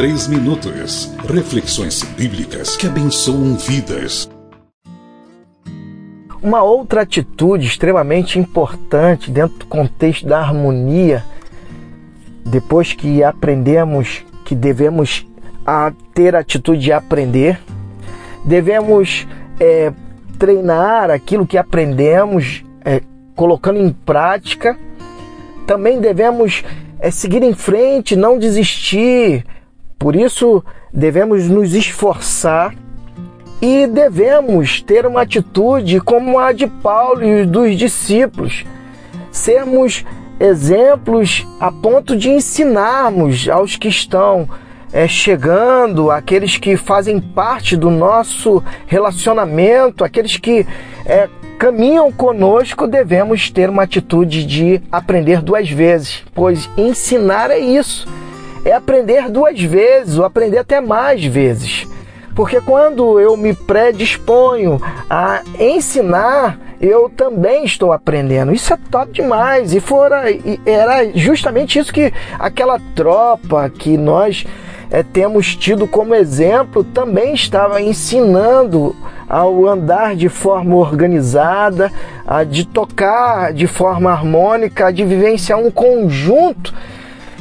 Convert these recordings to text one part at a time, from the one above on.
três minutos. Reflexões bíblicas que abençoam vidas. Uma outra atitude extremamente importante dentro do contexto da harmonia, depois que aprendemos que devemos a ter a atitude de aprender, devemos é, treinar aquilo que aprendemos, é, colocando em prática. Também devemos é, seguir em frente, não desistir. Por isso, devemos nos esforçar e devemos ter uma atitude como a de Paulo e dos discípulos, sermos exemplos a ponto de ensinarmos aos que estão é, chegando, aqueles que fazem parte do nosso relacionamento, aqueles que é, caminham conosco, devemos ter uma atitude de aprender duas vezes, pois ensinar é isso, é aprender duas vezes, ou aprender até mais vezes. Porque quando eu me predisponho a ensinar, eu também estou aprendendo. Isso é top demais. E fora, era justamente isso que aquela tropa que nós é, temos tido como exemplo também estava ensinando ao andar de forma organizada, a de tocar de forma harmônica, de vivenciar um conjunto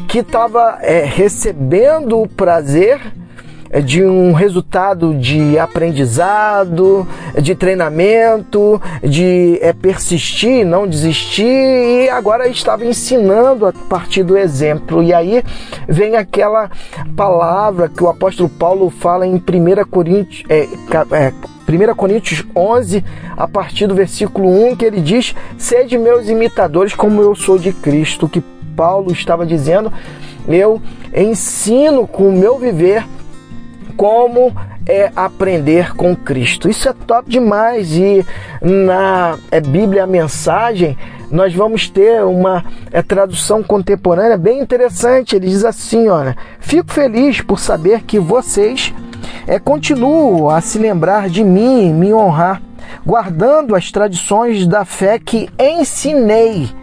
que estava é, recebendo o prazer é de um resultado de aprendizado, de treinamento, de é, persistir, não desistir, e agora estava ensinando a partir do exemplo. E aí vem aquela palavra que o apóstolo Paulo fala em 1 Coríntios. É, é, 1 Coríntios 11, a partir do versículo 1, que ele diz: Sede meus imitadores, como eu sou de Cristo. Que Paulo estava dizendo, eu ensino com o meu viver como é aprender com Cristo. Isso é top demais e na é, Bíblia a mensagem nós vamos ter uma é, tradução contemporânea bem interessante. Ele diz assim, olha, fico feliz por saber que vocês é, continuam a se lembrar de mim, me honrar, guardando as tradições da fé que ensinei.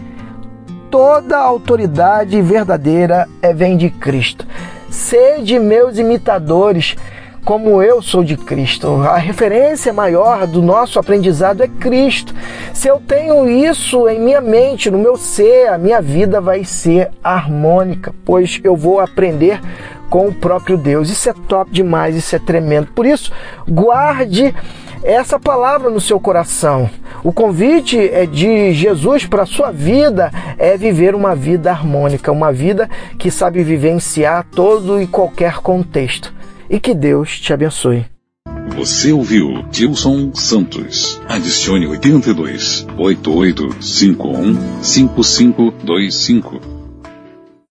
Toda a autoridade verdadeira é vem de Cristo. Sede meus imitadores, como eu sou de Cristo. A referência maior do nosso aprendizado é Cristo. Se eu tenho isso em minha mente, no meu ser, a minha vida vai ser harmônica, pois eu vou aprender com o próprio Deus. Isso é top demais, isso é tremendo. Por isso, guarde essa palavra no seu coração. O convite é de Jesus para a sua vida é viver uma vida harmônica, uma vida que sabe vivenciar todo e qualquer contexto. E que Deus te abençoe. Você ouviu Gilson Santos. Adicione 82 8851 5525.